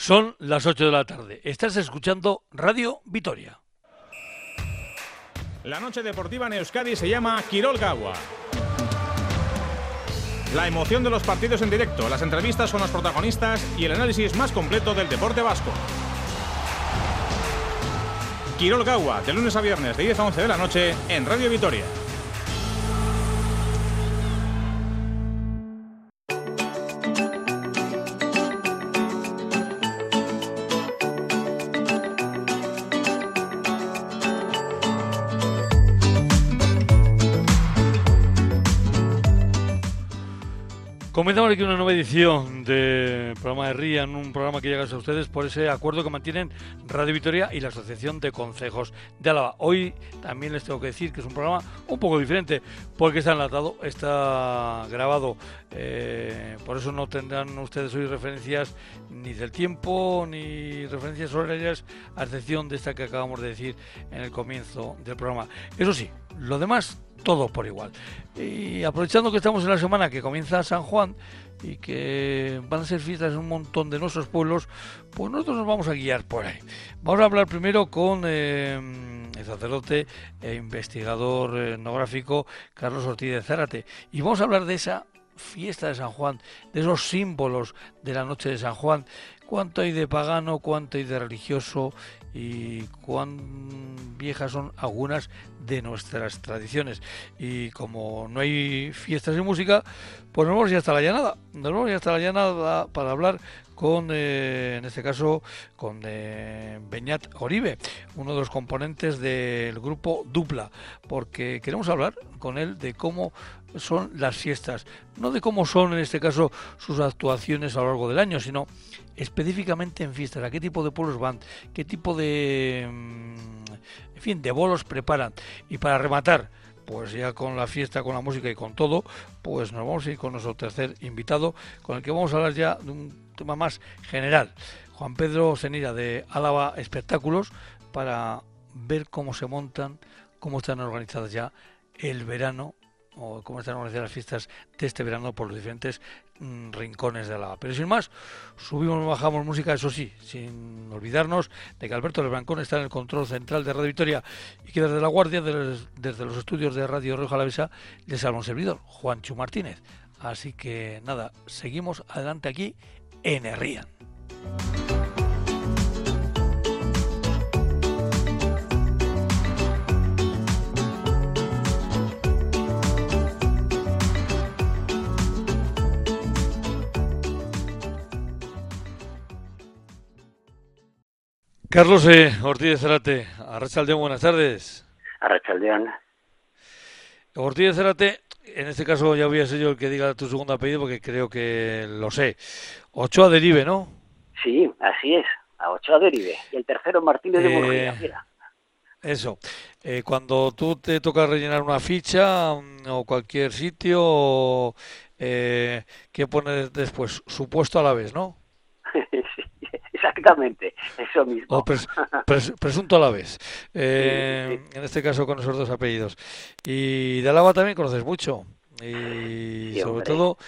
Son las 8 de la tarde. Estás escuchando Radio Vitoria. La noche deportiva en Euskadi se llama Quirol Gawa. La emoción de los partidos en directo, las entrevistas con los protagonistas y el análisis más completo del deporte vasco. Quirol Gawa, de lunes a viernes de 10 a 11 de la noche en Radio Vitoria. Comenzamos aquí una nueva edición del programa de RIA, en un programa que llega a ustedes por ese acuerdo que mantienen Radio Vitoria y la Asociación de Concejos de Álava. Hoy también les tengo que decir que es un programa un poco diferente porque está enlatado, está grabado, eh, por eso no tendrán ustedes hoy referencias ni del tiempo ni referencias horarias, a excepción de esta que acabamos de decir en el comienzo del programa. Eso sí, lo demás todo por igual. Y aprovechando que estamos en la semana que comienza San Juan y que van a ser fiestas en un montón de nuestros pueblos, pues nosotros nos vamos a guiar por ahí. Vamos a hablar primero con eh, el sacerdote e investigador etnográfico Carlos Ortiz de Zárate y vamos a hablar de esa fiesta de San Juan, de esos símbolos de la noche de San Juan, cuánto hay de pagano, cuánto hay de religioso y cuán viejas son algunas de nuestras tradiciones. Y como no hay fiestas y música, pues nos vamos ya hasta la llanada. Nos vamos ya hasta la llanada para hablar con, eh, en este caso, con eh, Beñat Oribe, uno de los componentes del grupo Dupla, porque queremos hablar con él de cómo son las fiestas, no de cómo son en este caso sus actuaciones a lo largo del año, sino específicamente en fiestas, a qué tipo de pueblos van, qué tipo de, mm, en fin, de bolos preparan. Y para rematar, pues ya con la fiesta, con la música y con todo, pues nos vamos a ir con nuestro tercer invitado, con el que vamos a hablar ya de un tema más general. Juan Pedro Senira de Álava Espectáculos, para ver cómo se montan, cómo están organizadas ya el verano o cómo están organizadas las fiestas de este verano por los diferentes mm, rincones de Álava. Pero sin más, subimos bajamos música, eso sí, sin olvidarnos de que Alberto Lebrancón está en el control central de Radio Victoria y que desde la Guardia, desde, los estudios de Radio Roja Alavesa, les habla un servidor, Juancho Martínez. Así que nada, seguimos adelante aquí en Herrían. Carlos eh, Ortiz de Cerate, Arrachaldeón, buenas tardes. Arrachaldeón. Ortiz de Cerate, en este caso ya voy a ser yo el que diga tu segundo apellido porque creo que lo sé. Ochoa Derive, ¿no? Sí, así es, a Ochoa Derive. Y el tercero Martínez de Murguía, mira. Eso. Eh, cuando tú te toca rellenar una ficha mm, o cualquier sitio, eh, ¿qué pones después? Supuesto a la vez, ¿no? Exactamente, eso mismo. O presunto a la vez. Eh, en este caso con esos dos apellidos. Y de Álava también conoces mucho. Y sobre todo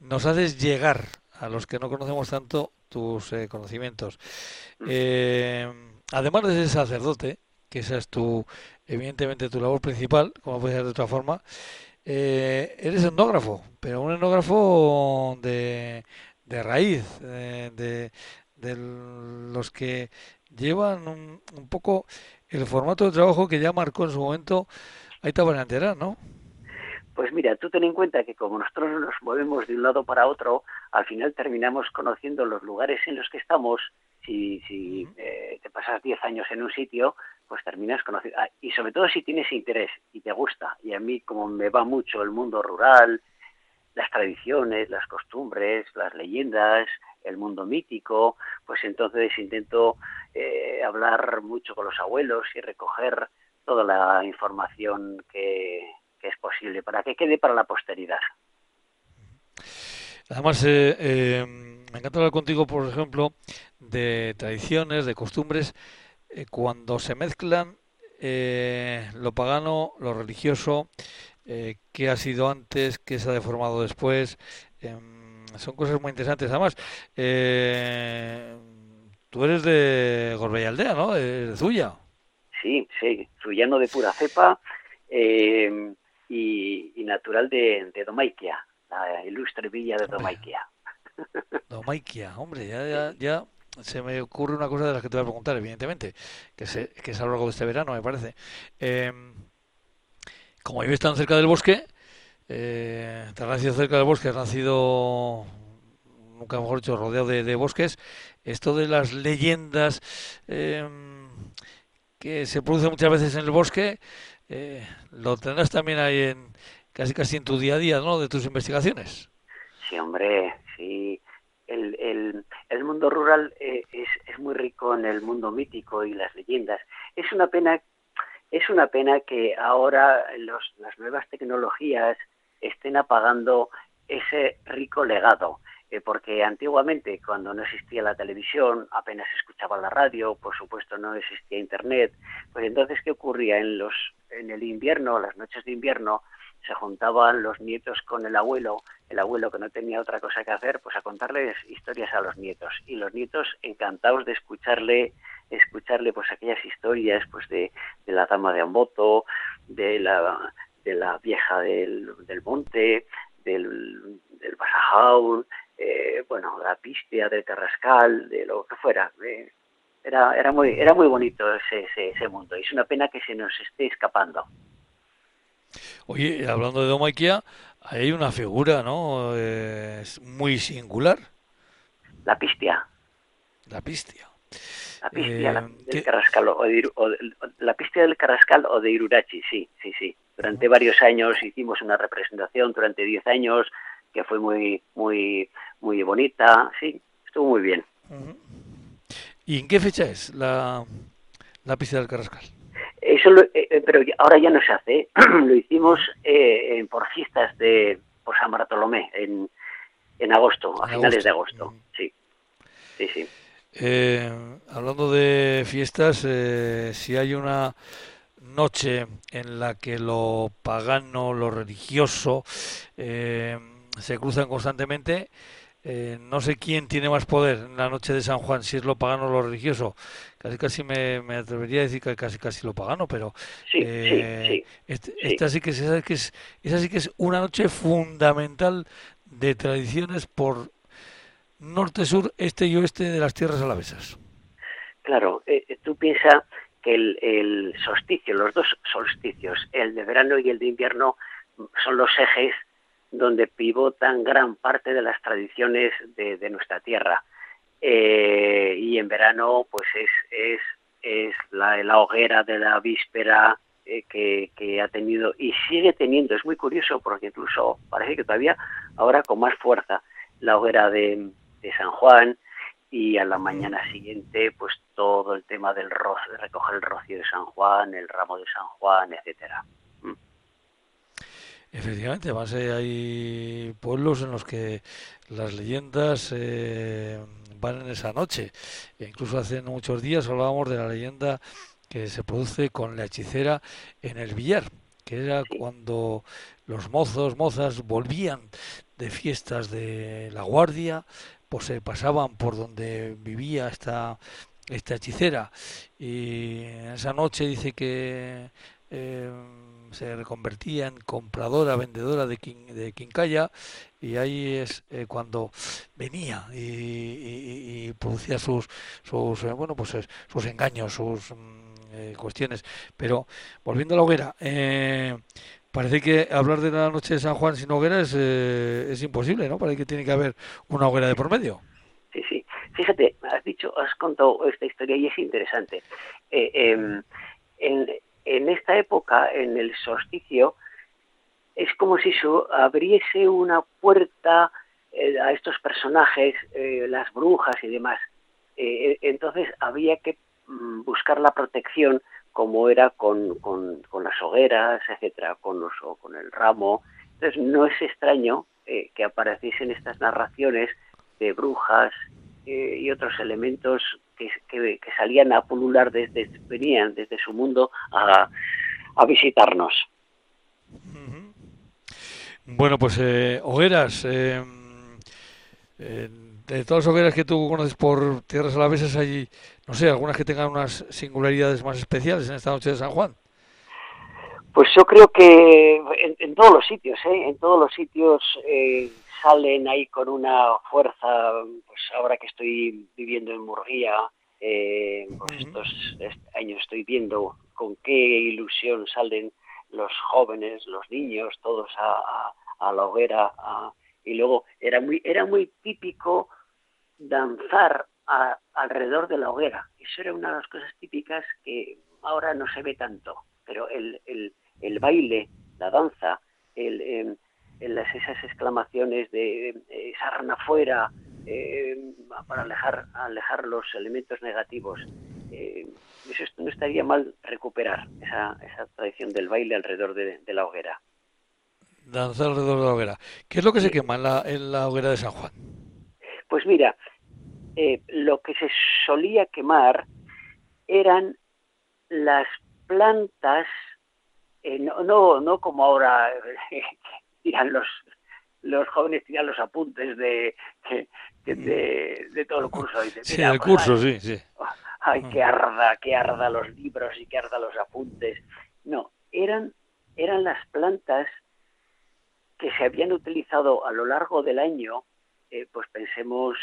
nos haces llegar a los que no conocemos tanto tus eh, conocimientos. Eh, además de ser sacerdote, que esa es tu, evidentemente, tu labor principal, como puede ser de otra forma, eres etnógrafo, pero un etnógrafo de, de raíz, de, de los que llevan un, un, poco el formato de trabajo que ya marcó en su momento Aita Banantera, ¿no? Pues mira, tú ten en cuenta que como nosotros nos movemos de un lado para otro, al final terminamos conociendo los lugares en los que estamos. Si, si eh, te pasas 10 años en un sitio, pues terminas conociendo. Ah, y sobre todo si tienes interés y te gusta. Y a mí, como me va mucho el mundo rural, las tradiciones, las costumbres, las leyendas, el mundo mítico, pues entonces intento eh, hablar mucho con los abuelos y recoger toda la información que, es posible para que quede para la posteridad. Además, eh, eh, me encanta hablar contigo, por ejemplo, de tradiciones, de costumbres, cuando se mezclan lo pagano, lo religioso, qué ha sido antes, qué se ha deformado después. Son cosas muy interesantes. Además, eh, tú eres de Gorbella Aldea, ¿no? De, Zuya. Sí, sí, zuyano de pura cepa eh, y, natural de, de Domaiquia, la ilustre villa de Domaiquia. Domaiquia, hombre, ya, ya, se me ocurre una cosa de las que te voy a preguntar, evidentemente, que, se, que es a lo largo de este verano, me parece. Eh, como vives tan cerca del bosque, eh, te has nacido cerca del bosque, has nacido, nunca mejor dicho, rodeado de, bosques. Esto de las leyendas em, que se producen muchas veces en el bosque, eh, lo tendrás también ahí en casi casi en tu día a día, ¿no? De tus investigaciones. Sí, hombre, sí. El, el, el mundo rural eh, es, es muy rico en el mundo mítico y las leyendas. Es una pena es una pena que ahora los, las nuevas tecnologías estén apagando ese rico legado. Eh, porque antiguamente, cuando no existía la televisión, apenas escuchaba la radio, por supuesto no existía internet, pues entonces qué ocurría en los en el invierno, las noches de invierno, se juntaban los nietos con el abuelo, el abuelo que no tenía otra cosa que hacer, pues a contarles historias a los nietos y los nietos encantados de escucharle escucharle pues aquellas historias pues de, de la dama de Amboto, de la de la vieja del, del monte, del, del Basajaul, eh, bueno, la Pistia, del Carrascal, de lo que fuera. Eh, era, era, muy, era muy bonito ese, ese, mundo y es una pena que se nos esté escapando. Oye, hablando de Domaiquia, hay una figura, ¿no? Es muy singular. La Pistia. La Pistia. La Pistia la, eh, del Carrascal, o, la Pistia del Carrascal o de Irurachi, sí, sí, sí. Durante varios años hicimos una representación, durante 10 años, que fue muy, muy, muy bonita, sí, estuvo muy bien. ¿Y en qué fecha es la, la pista del Carrascal? Eso, eh, eh, pero ahora ya no se hace. lo hicimos eh, por fiestas de por San Bartolomé en, en agosto, a finales de agosto. Sí, sí, sí. hablando de fiestas, si hay una noche en la que lo pagano, lo religioso eh, se cruzan constantemente. Eh, no sé quién tiene más poder en la noche de San Juan, si es lo pagano o lo religioso. Casi casi me, atrevería a decir que casi casi lo pagano, pero sí, eh, esta sí que es, que es esa sí que es una noche fundamental de tradiciones por norte, sur, este y oeste de las tierras alavesas. Claro, tú piensas el, el solsticio, los dos solsticios, el de verano y el de invierno, son los ejes donde pivotan gran parte de las tradiciones de, nuestra tierra. Eh, y en verano, pues es, es, es la, la hoguera de la víspera eh, que, que, ha tenido y sigue teniendo. Es muy curioso porque incluso parece que todavía ahora con más fuerza la hoguera de San Juan, y a la mañana siguiente pues todo el tema del rocío, de recoger el rocío de San Juan, el ramo de San Juan, etcétera. Mm. Efectivamente, además eh, hay pueblos en los que las leyendas eh, van en esa noche. E incluso hace muchos días hablábamos de la leyenda que se produce con la hechicera en el billar, que era cuando los mozos, mozas volvían de fiestas de la guardia, pues se pasaban por donde vivía esta, esta hechicera y esa noche dice que eh, se reconvertía en compradora, vendedora de, de quincalla y ahí es eh, cuando venía y, producía sus, sus eh, bueno pues sus engaños, sus mm, cuestiones. Pero volviendo a la hoguera, Parece que hablar de la noche de San Juan sin hoguera es, eh, es imposible, ¿no? Parece que tiene que haber una hoguera de por medio. Sí, sí. Fíjate, has dicho, has contado esta historia y es interesante. Eh, em, en, esta época, en el solsticio, es como si se abriese una puerta eh, a estos personajes, las brujas y demás. entonces había que mm, buscar la protección como era con, con, las hogueras, etcétera, con, los, con el ramo. Entonces no es extraño eh, que apareciesen estas narraciones de brujas eh, y otros elementos que, que, salían a pulular desde, venían desde su mundo a, a visitarnos. Bueno, pues eh, hogueras, de todas las hogueras que tú conoces por tierras alavesas, hay, no sé, algunas que tengan unas singularidades más especiales en esta noche de San Juan. Pues yo creo que en, todos los sitios, ¿eh? en todos los sitios eh, salen ahí con una fuerza, pues ahora que estoy viviendo en Murguía, eh, pues estos años estoy viendo con qué ilusión salen los jóvenes, los niños, todos a, la hoguera, y luego era muy, era muy típico danzar alrededor de la hoguera. Eso era una de las cosas típicas que ahora no se ve tanto, pero el, el, el baile, la danza, el, em, las, esas exclamaciones de eh, sarna fuera em, para alejar, alejar los elementos negativos. Eh, eso no estaría mal recuperar esa, esa tradición del baile alrededor de, la hoguera. Danzar alrededor de la hoguera. ¿Qué es lo que se quema en la, en la hoguera de San Juan? Pues mira, eh, lo que se solía quemar eran las plantas eh, no, no, no como ahora eh, tiran los los jóvenes tiran los apuntes de, de, de, todo el curso. sí, el pues curso, sí, sí. Ay, que arda, que arda los libros y que arda los apuntes. No, eran, eran las plantas que se habían utilizado a lo largo del año, eh, pues pensemos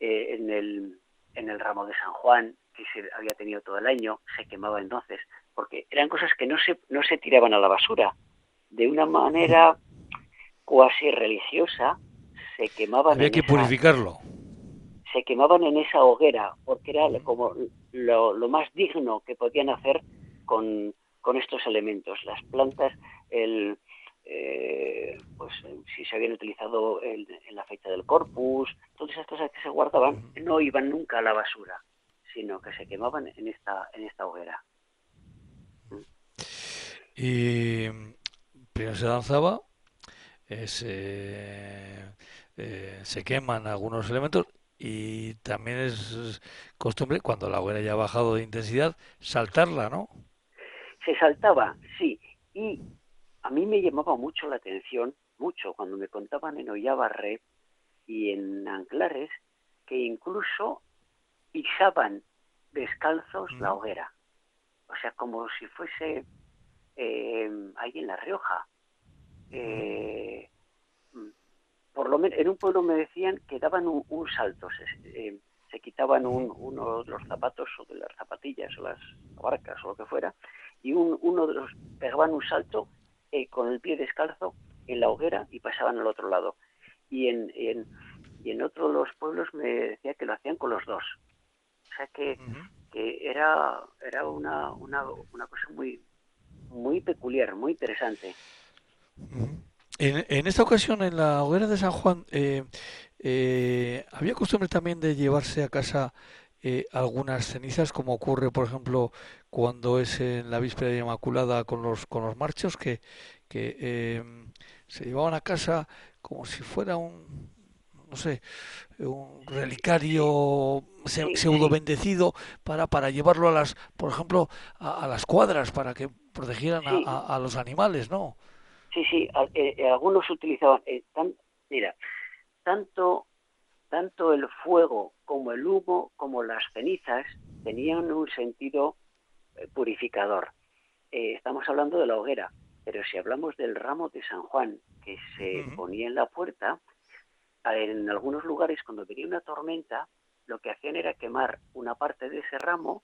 en, el, en el ramo de San Juan, que se había tenido todo el año, se quemaba entonces porque eran cosas que no se, no se tiraban a la basura. De una manera cuasi religiosa, se quemaban. Había que purificarlo. Se quemaban en esa hoguera, porque era como lo, más digno que podían hacer con, estos elementos. Las plantas, el, eh, pues si se habían utilizado en la fecha del corpus, todas esas cosas que se guardaban no iban nunca a la basura, sino que se quemaban en esta, en esta hoguera. Y primero se danzaba, eh, se, eh, se queman algunos elementos y también es costumbre, cuando la hoguera ya ha bajado de intensidad, saltarla, ¿no? Se saltaba, sí. Y a mí me llamaba mucho la atención, mucho, cuando me contaban en Ollabarre y en Anclares, que incluso pisaban descalzos la hoguera. O sea, como si fuese eh, ahí en La Rioja. Eh, por lo menos en un pueblo me decían que daban un, salto, se, eh, quitaban uno de los zapatos o de las zapatillas o las barcas o lo que fuera, y uno de los pegaban un salto eh, con el pie descalzo en la hoguera y pasaban al otro lado. Y en, y en otro de los pueblos me decía que lo hacían con los dos. O sea que, que era, era una, una, una cosa muy, muy peculiar, muy interesante. En, en, esta ocasión, en la hoguera de San Juan, eh, eh, había costumbre también de llevarse a casa eh, algunas cenizas, como ocurre, por ejemplo, cuando es en la víspera de Inmaculada con los, con los marchos, que, que se llevaban a casa como si fuera un, no sé, un relicario pseudo bendecido para, para llevarlo a las, por ejemplo, a, las cuadras para que protegieran a, los animales, ¿no? Sí, sí, eh, eh, algunos utilizaban, eh, mira, tanto, tanto el fuego como el humo como las cenizas tenían un sentido purificador. estamos hablando de la hoguera, pero si hablamos del ramo de San Juan que se ponía en la puerta, en algunos lugares cuando venía una tormenta, lo que hacían era quemar una parte de ese ramo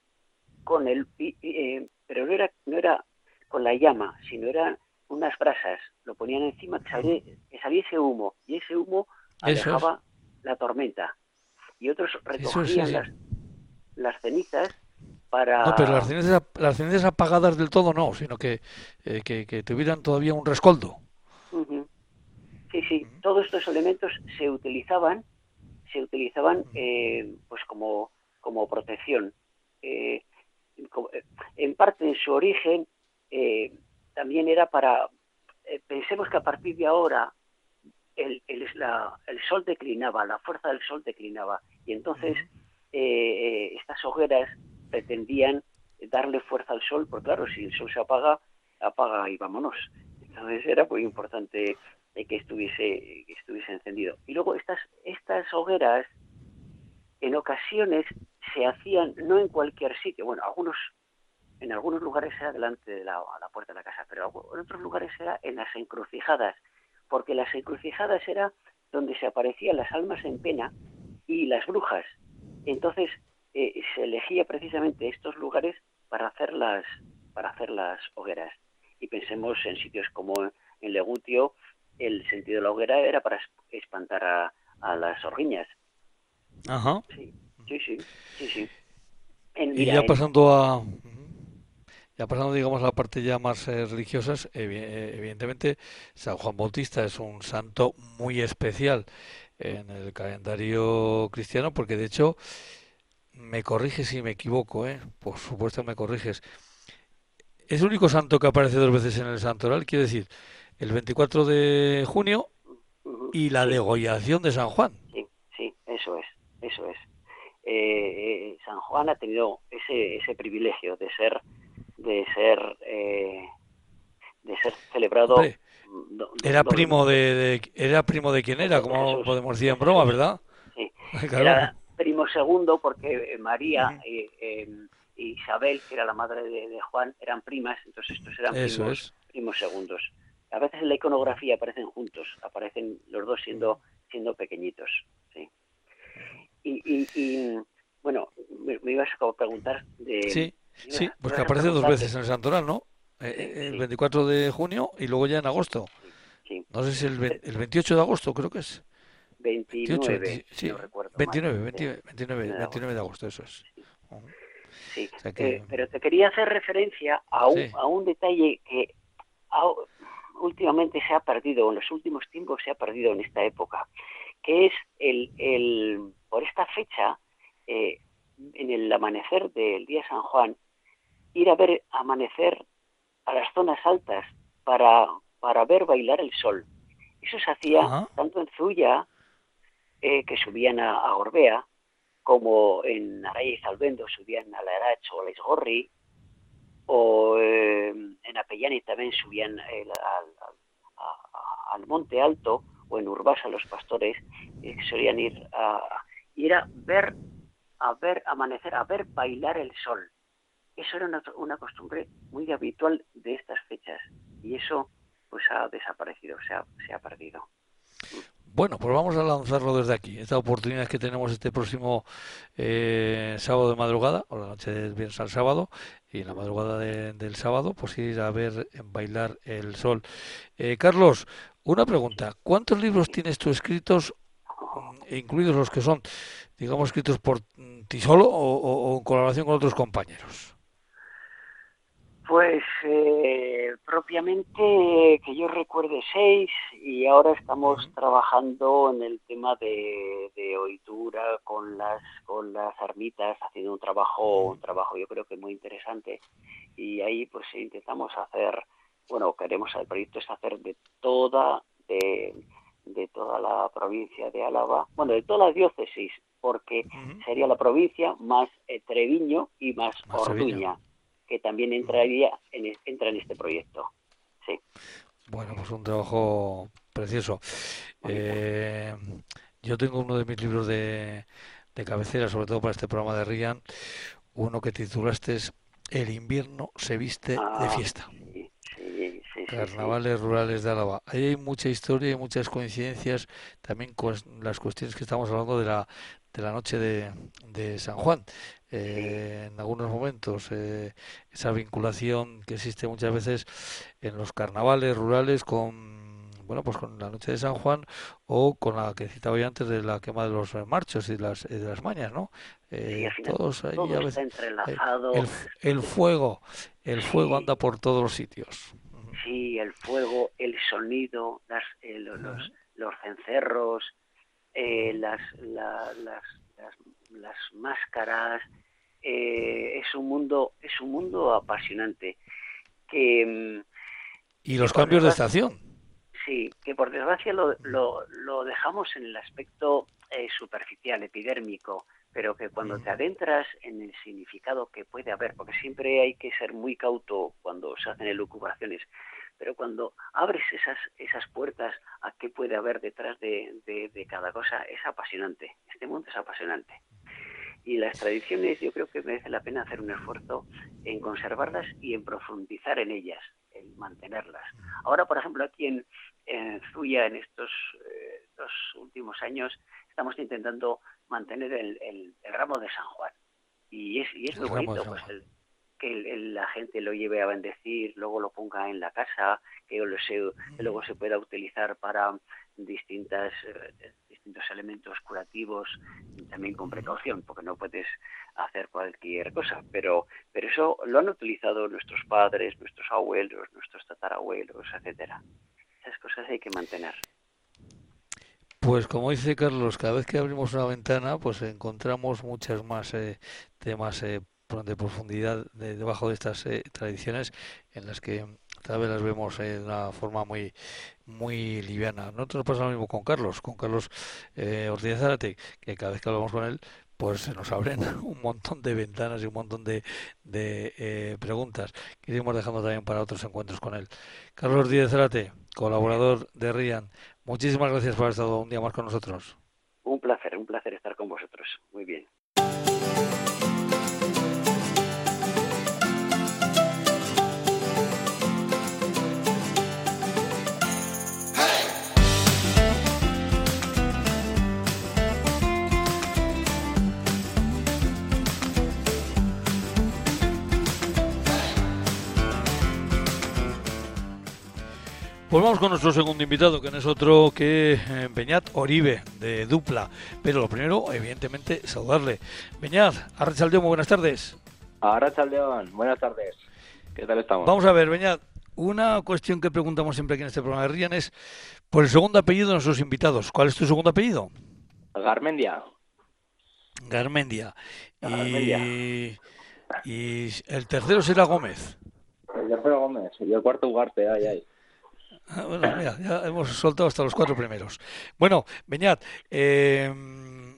con el eh, pero no era no era con la llama, sino eran unas brasas, lo ponían encima que, salía, ese humo y ese humo alejaba la tormenta. Y otros recogían las, las cenizas para... No, pero las cenizas, las cenizas apagadas del todo no, sino que, eh, que, que, tuvieran todavía un rescoldo. Sí, sí, todos estos elementos se utilizaban, se utilizaban eh, pues como, como protección. Eh, eh, en parte en su origen también era para, pensemos que a partir de ahora el, el, el, sol declinaba, la fuerza del sol declinaba y entonces estas hogueras pretendían darle fuerza al sol, porque claro, si el sol se apaga, apaga y vámonos. Entonces era muy importante que estuviese, encendido. Y luego estas, hogueras en ocasiones se hacían no en cualquier sitio, bueno, en algunos lugares era delante de la, la puerta de la casa, pero en otros lugares era en las encrucijadas, porque las encrucijadas era donde se aparecían las almas en pena y las brujas. Entonces eh, se elegía precisamente estos lugares para hacer las para hacer las hogueras. Y pensemos en sitios como en Legutio, el sentido de la hoguera era para espantar a, a las horriñas. Ajá. Sí, sí, sí, sí. sí. y ya pasando a ya pasando, digamos, a la parte ya más eh, religiosas, eh, evidentemente San Juan Bautista es un santo muy especial en el calendario cristiano, porque de hecho, me corriges si me equivoco, ¿eh? por supuesto me corriges, es el único santo que aparece dos veces en el santoral, quiere decir, el 24 de junio y la degollación de San Juan. Sí, sí, eso es, eso es. Eh, San Juan ha tenido ese, ese privilegio de ser de ser eh, de ser celebrado era primo de, era primo de quién era como podemos decir en broma verdad sí. era primo segundo porque María y em, Isabel que era la madre de, Juan eran primas entonces estos eran primos, primos segundos. A veces en la iconografía aparecen juntos aparecen los dos siendo siendo pequeñitos sí. Y, y, bueno me, me, ibas a preguntar de sí Sí, pues que aparece dos veces en el Santoral, ¿no? Eh, eh, el 24 de junio y luego ya en agosto. No sé si el, el 28 de agosto creo que es. 29, sí, no recuerdo 29, 29, 29, de agosto, eso es. Sí, eh, pero te quería hacer referencia a un, a un detalle que últimamente se ha perdido, en los últimos tiempos se ha perdido en esta época, que es el, el por esta fecha, eh, en el amanecer del día San Juan, ir a ver amanecer a las zonas altas para, para ver bailar el sol. Eso se hacía tanto en Zuya, eh, que subían a, Gorbea, como en Araya y Salvendo subían a la Erach o a la Isgorri, o eh, en Apellani también subían al, al, Monte Alto, o en Urbasa los pastores, eh, solían ir a, ir a ver, a ver amanecer, a ver bailar el sol. Eso era una, costumbre muy habitual de estas fechas y eso pues ha desaparecido, se ha, se ha perdido. Bueno, pues vamos a lanzarlo desde aquí. Esta oportunidad que tenemos este próximo eh, sábado de madrugada, o la noche del viernes al sábado, y en la madrugada del sábado, pues ir a ver bailar el sol. Eh, Carlos, una pregunta. ¿Cuántos libros tienes tú escritos, mm, incluidos los que son, digamos, escritos por ti solo o en colaboración con otros compañeros? Pues eh, propiamente que yo recuerde seis y ahora estamos trabajando en el tema de, de, oitura con las con las ermitas haciendo un trabajo un trabajo yo creo que muy interesante. Y ahí pues intentamos hacer bueno queremos el proyecto es hacer de toda de, de toda la provincia de Álava bueno de toda la diócesis porque sería la provincia más eh, Treviño y más, Orduña que también entraría en, entra en este proyecto. Sí. Bueno, pues un trabajo precioso. Eh, yo tengo uno de mis libros de, de cabecera, sobre todo para este programa de Rian, uno que titulaste es El invierno se viste de ah, fiesta. Carnavales rurales de Álava. Ahí hay mucha historia y muchas coincidencias también con las cuestiones que estamos hablando de la, de la noche de, de San Juan. Eh, en algunos momentos eh, esa vinculación que existe muchas veces en los carnavales rurales con bueno pues con la noche de San Juan o con la que citaba yo antes de la quema de los marchos y de las, de las mañas no eh, todos ahí a veces el, fuego el fuego anda por todos los sitios. Sí el fuego el sonido las, los, los, cencerros las, las, las, las máscaras eh, es un mundo es un mundo apasionante que mm, y los cambios de estación. Sí que por desgracia lo, lo, lo dejamos en el aspecto eh, superficial epidérmico pero que cuando te adentras en el significado que puede haber porque siempre hay que ser muy cauto cuando se hacen elucubraciones pero cuando abres esas esas puertas a qué puede haber detrás de, de, de cada cosa es apasionante este mundo es apasionante y las tradiciones yo creo que merece la pena hacer un esfuerzo en conservarlas y en profundizar en ellas, en mantenerlas. Ahora, por ejemplo, aquí en, en Zuya, en estos eh, dos últimos años, estamos intentando mantener el, el, ramo de San Juan. Y es, y es muy bonito, pues, el, que la gente lo lleve a bendecir, luego lo ponga en la casa, que, luego se pueda utilizar para distintas eh, distintos elementos curativos también con precaución porque no puedes hacer cualquier cosa. Pero pero eso lo han utilizado nuestros padres nuestros abuelos nuestros tatarabuelos etcétera. Esas cosas hay que mantener. Pues como dice Carlos, cada vez que abrimos una ventana, pues encontramos muchas más eh, temas eh, de profundidad debajo de estas eh, tradiciones en las que cada vez las vemos de una forma muy muy liviana. Nosotros pasa lo mismo con Carlos, con Carlos eh, Ortiz Zárate, que cada vez que hablamos con él, pues se nos abren un montón de ventanas y un montón de, de eh, preguntas que iremos dejando también para otros encuentros con él. Carlos Ortiz Zárate, colaborador de RIAN, muchísimas gracias por haber estado un día más con nosotros. Un placer, un placer estar con vosotros. Muy bien. Pues vamos con nuestro segundo invitado, que no es otro que eh, Beñat Oribe, de Dupla. Pero lo primero, evidentemente, saludarle. Beñat, Arrachaldeón, muy buenas tardes. Arrachaldeón, buenas tardes. ¿Qué tal estamos? Vamos a ver, Beñat, una cuestión que preguntamos siempre aquí en este programa de Rian es por el segundo apellido de nuestros invitados. ¿Cuál es tu segundo apellido? Garmendia. Garmendia. Y, y el tercero será Gómez. El tercero Gómez. Y el cuarto Ugarte, ay, ay. Ah, bueno, mira, ya hemos soltado hasta los cuatro primeros. Bueno, Beñat, eh,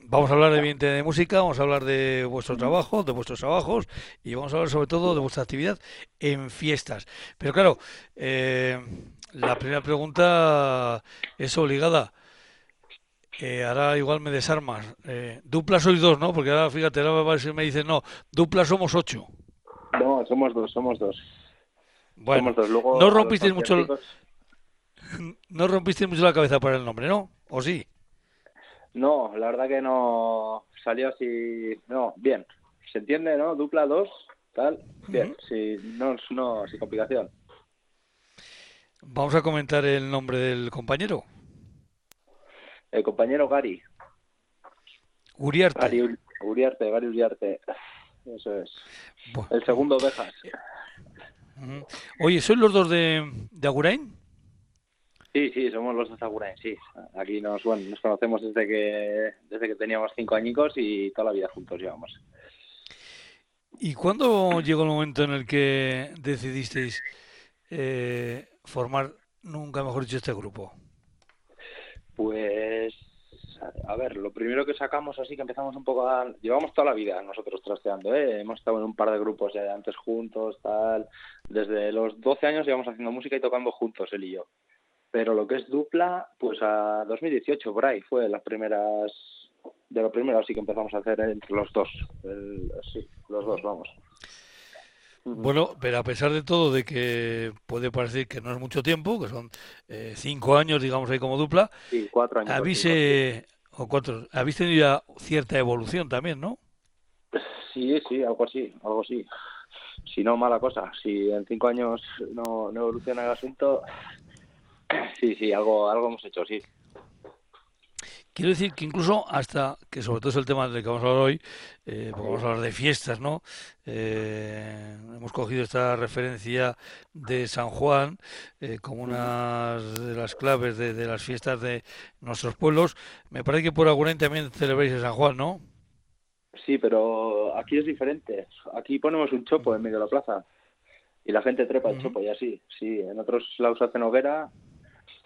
vamos a hablar evidentemente de música, vamos a hablar de vuestro trabajo, de vuestros trabajos y vamos a hablar sobre todo de vuestra actividad en fiestas. Pero claro, eh, la primera pregunta es obligada. Eh, ahora igual me desarmas. Eh, dupla sois dos, ¿no? Porque ahora fíjate, ahora me dicen, no, dupla somos ocho. No, somos dos, somos dos. Bueno, no rompisteis mucho, no rompiste mucho la cabeza por el nombre, ¿no? ¿O sí? No, la verdad que no salió así. No, bien. ¿Se entiende, no? Dupla dos, tal. Bien, sí, no, no, sin complicación. Vamos a comentar el nombre del compañero. El compañero Gary. Uriarte. Gary Uriarte, Gary Uriarte. Eso es. El segundo Ovejas. Oye, ¿sois los dos de, de Agurain? Sí, sí, somos los de Zagurain, sí. Aquí nos, bueno, nos conocemos desde que, desde que teníamos cinco añicos y toda la vida juntos llevamos. ¿Y cuándo llegó el momento en el que decidisteis eh, formar, nunca mejor dicho, este grupo? Pues, a ver, lo primero que sacamos así que empezamos un poco a... Llevamos toda la vida nosotros trasteando, ¿eh? Hemos estado en un par de grupos ya antes juntos, tal. Desde los 12 años llevamos haciendo música y tocando juntos, él y yo pero lo que es dupla, pues a 2018 por ahí fue las primeras de lo primero así que empezamos a hacer entre los dos, sí, los dos, vamos. Bueno, pero a pesar de todo, de que puede parecer que no es mucho tiempo, que son eh, cinco años, digamos, ahí como dupla, sí, cuatro años. Habéis, o cuatro, habéis tenido ya cierta evolución también, ¿no? Sí, sí, algo así, algo así. Si no, mala cosa. Si en cinco años no, no evoluciona el asunto, Sí, sí, algo, algo hemos hecho, sí. Quiero decir que incluso hasta, que sobre todo es el tema del que vamos a hablar hoy, eh, vamos a hablar de fiestas, ¿no? Eh, hemos cogido esta referencia de San Juan eh, como una de las claves de, las fiestas de nuestros pueblos. Me parece que por Agurain también celebráis San Juan, ¿no? Sí, pero aquí es diferente. Aquí ponemos un chopo en medio de la plaza y la gente trepa el chopo y así. Sí, en otros lados hacen hoguera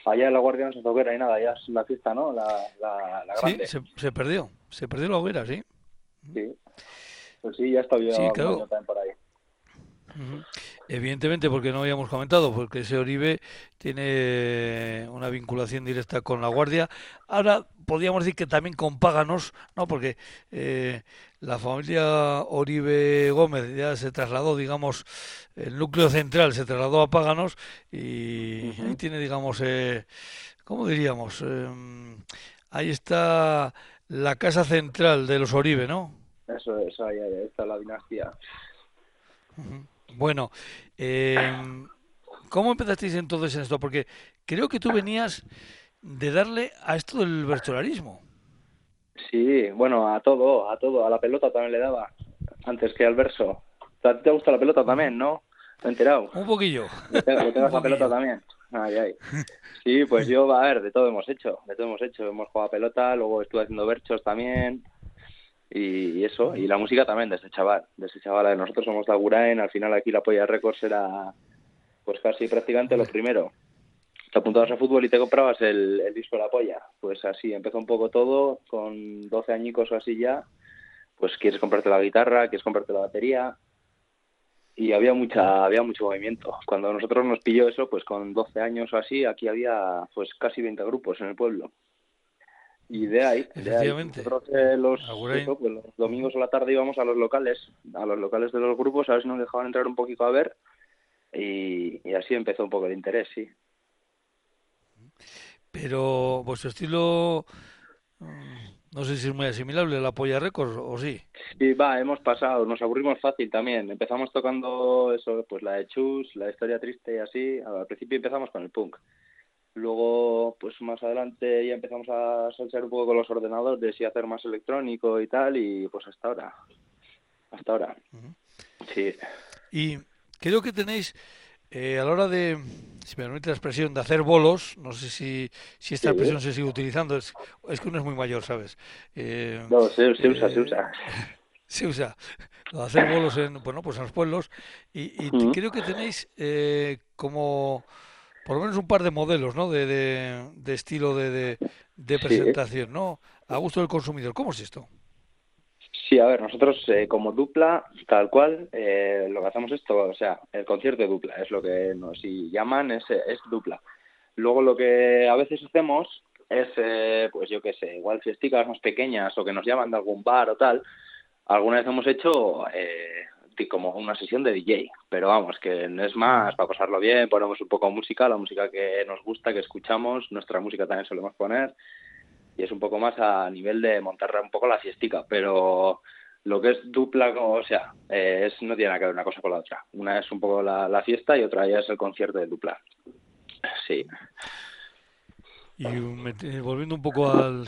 allá en la Guardia no se hoguera y nada, ya es la fiesta, ¿no? La, la, grande. Sí, se, perdió, se perdió la hoguera, sí. Sí, pues sí, ya está yo sí, también por ahí. Evidentemente, porque no habíamos comentado, porque ese Oribe tiene una vinculación directa con la Guardia. Ahora podríamos decir que también con Páganos, ¿no? Porque eh, la familia Oribe Gómez ya se trasladó, digamos, el núcleo central se trasladó a Páganos y ahí tiene, digamos, eh, ¿cómo diríamos? Em, ahí está la casa central de los Oribe, ¿no? Eso, eso ahí, está la dinastía. Bueno, eh, ¿cómo empezasteis entonces en esto? Porque creo que tú venías de darle a esto del virtualismo. Sí, bueno, a todo, a todo, a la pelota también le daba, antes que al verso. ¿A ti te gusta la pelota también, no? ¿Me he enterado? Un poquillo. ¿Le te, la pelota también? Ay, ay. Sí, pues yo, a ver, de todo hemos hecho, de todo hemos hecho. Hemos jugado a pelota, luego estuve haciendo versos también, y, eso, y la música también desde chaval, desde chaval. Nosotros somos la Guraen, al final aquí la Polla Records era pues casi prácticamente lo primero. Te apuntabas a fútbol y te comprabas el, el disco de la Polla. Pues así empezó un poco todo, con 12 añicos o así ya, pues quieres comprarte la guitarra, quieres comprarte la batería, y había mucha había mucho movimiento. Cuando nosotros nos pilló eso, pues con 12 años o así, aquí había pues casi 20 grupos en el pueblo. Y de ahí, de ahí nosotros eh, los, pues los domingos o la tarde íbamos a los locales, a los locales de los grupos, a ver si nos dejaban entrar un poquito a ver. Y, así empezó un poco el interés, sí. Pero vuestro estilo, mm, no sé si es muy asimilable a la Polla Records o sí. Sí, va, hemos pasado, nos aburrimos fácil también. Empezamos tocando eso, pues la de Chus, la historia triste y así. Al principio empezamos con el punk. Luego, pues más adelante ya empezamos a salsear un poco con los ordenadores y hacer más electrónico y tal, y pues hasta ahora. Hasta ahora. Sí. Y creo que tenéis, eh, a la hora de, si me permite la expresión, de hacer bolos, no sé si, si esta expresión se sigue utilizando, es, es, que uno es muy mayor, ¿sabes? Eh, no, se, se, usa, se usa. se usa. hacer bolos en, bueno, pues en los pueblos. Y, y creo que tenéis eh, como por lo menos un par de modelos, ¿no? De, de, estilo de, de, presentación, ¿no? A gusto del consumidor. ¿Cómo es esto? Sí, a ver, nosotros eh, como dupla, tal cual, eh, lo que hacemos es todo, o sea, el concierto de dupla, es lo que nos llaman, es, es dupla. Luego lo que a veces hacemos es, eh, pues yo qué sé, igual fiesticas más pequeñas o que nos llaman de algún bar o tal. Alguna vez hemos hecho eh, como una sesión de DJ, pero vamos, que no es más para pasarlo bien, ponemos un poco de música, la música que nos gusta, que escuchamos, nuestra música también solemos poner, y es un poco más a nivel de montar un poco la fiestica, pero lo que es dupla, o sea, es, no tiene nada que ver una cosa con la otra. Una es un poco la, la fiesta y otra ya es el concierto de dupla. Sí. Y volviendo un poco al,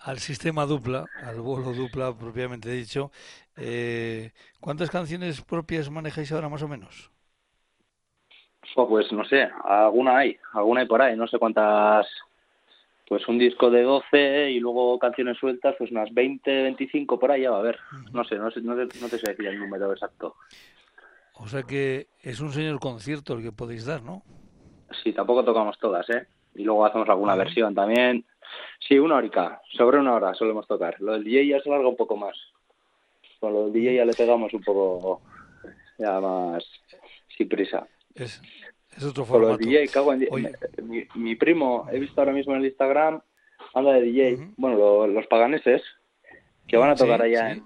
al sistema dupla, al bolo dupla propiamente dicho, eh, ¿cuántas canciones propias manejáis ahora más o menos? pues no sé, alguna hay, alguna hay por ahí, no sé cuántas, pues un disco de 12 y luego canciones sueltas, pues unas 20, 25 por ahí ya va a haber, no sé, no, sé, no, te, no te sé decir el número exacto. O sea que es un señor concierto el que podéis dar, ¿no? Sí, tampoco tocamos todas, ¿eh? Y luego hacemos alguna versión también. Sí, una horica, sobre una hora solemos tocar. Lo del DJ ya se larga un poco más. Con lo del DJ ya le pegamos un poco ya más sin prisa. Es, es otro formato. Con DJ, cago en... mi, mi, primo, he visto ahora mismo en el Instagram, anda de DJ. Bueno, los paganeses, que van a tocar allá En,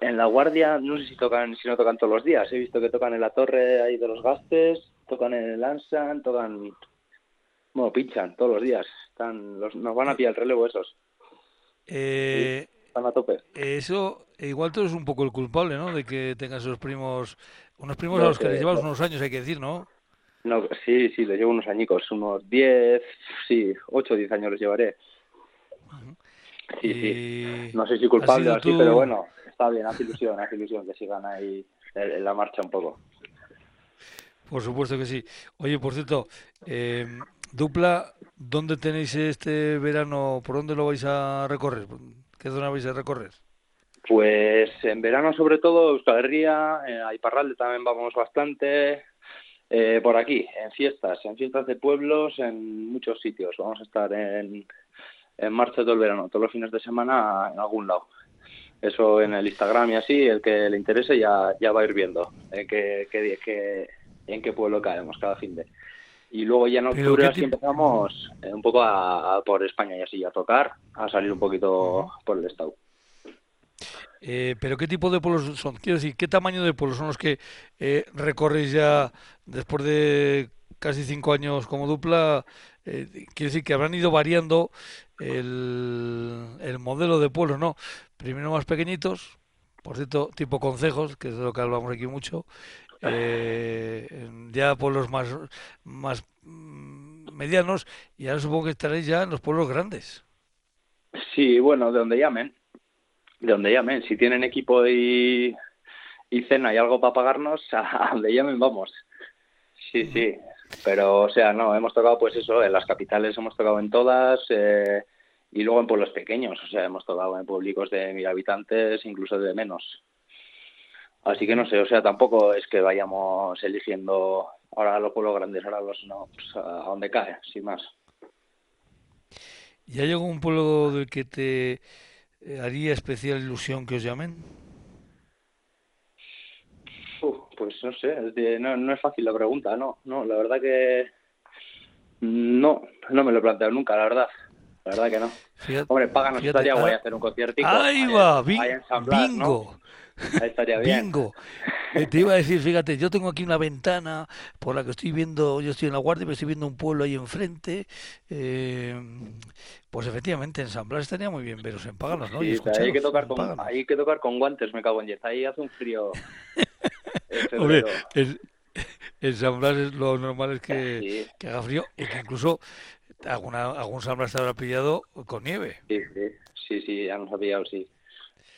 en, La Guardia, no sé si tocan si no tocan todos los días. He visto que tocan en la torre ahí de los gastes, tocan en el Ansan, tocan bueno, pinchan todos los días. Están, los, nos van a pillar el relevo esos. Eh, están a tope. Eso, igual tú eres un poco el culpable, ¿no? De que tengas esos primos, unos primos a los que, les llevas unos años, hay que decir, ¿no? No, sí, sí, les llevo unos añicos, unos 10, sí, 8 o 10 años les llevaré. Sí, sí. No sé si culpable o así, pero bueno, está bien, hace ilusión, hace ilusión que sigan ahí en la marcha un poco. Por supuesto que sí. Oye, por cierto, eh, Dupla, ¿dónde tenéis este verano? ¿Por dónde lo vais a recorrer? ¿Qué zona vais a recorrer? Pues en verano sobre todo Euskal Herria, eh, a Iparralde también vamos bastante, eh, por aquí, en fiestas, en fiestas de pueblos, en muchos sitios. Vamos a estar en, en marcha todo el verano, todos los fines de semana en algún lado. Eso en el Instagram y así, el que le interese ya, ya va a ir viendo eh, qué, qué, en qué pueblo caemos cada fin de. Y luego ya en octubre así empezamos eh, un poco a, por España y así, a tocar, a salir un poquito por el estado. Eh, pero ¿qué tipo de pueblos son? Quiero decir, ¿qué tamaño de pueblos son los que eh, recorres ya después de casi cinco años como dupla? Eh, quiero decir que habrán ido variando el, el modelo de pueblos, ¿no? Primero más pequeñitos, por cierto, tipo concejos, que es de lo que hablamos aquí mucho, eh, ya pueblos más, más mm, medianos y ahora supongo que estaréis ya en los pueblos grandes. Sí, bueno, de donde llamen, de donde llamen. Si tienen equipo y, y cena y algo para pagarnos, a donde llamen vamos. Sí, sí. Pero, o sea, no, hemos tocado pues eso, en las capitales hemos tocado en todas eh, y luego en pueblos pequeños, o sea, hemos tocado en públicos de mil habitantes, incluso de menos. Así que no sé, o sea, tampoco es que vayamos eligiendo ahora los pueblos grandes, ahora los no, pues a donde cae, sin más. ¿Y hay algún pueblo del que te haría especial ilusión que os llamen? pues no sé, no, no es fácil la pregunta, no, no, la verdad que no, no me lo he planteado nunca, la verdad. La verdad que no. Hombre, Páganos estaría guay ah, hacer un concierto. Ahí va, bingo. Ahí estaría bien. Bingo. Eh, te iba a decir, fíjate, yo tengo aquí una ventana por la que estoy viendo, yo estoy en la guardia, pero estoy viendo un pueblo ahí enfrente. Eh, pues efectivamente, ensamblar estaría muy bien, pero en Páganos, ¿no? Sí, hay, que tocar con, hay que tocar con guantes, me cago en diez. Ahí hace un frío. Hombre, ensamblar es lo normal es que, que haga frío y que incluso alguna, algún samblar se habrá pillado con nieve. Sí, sí, sí, sí ya nos ha pillado, sí.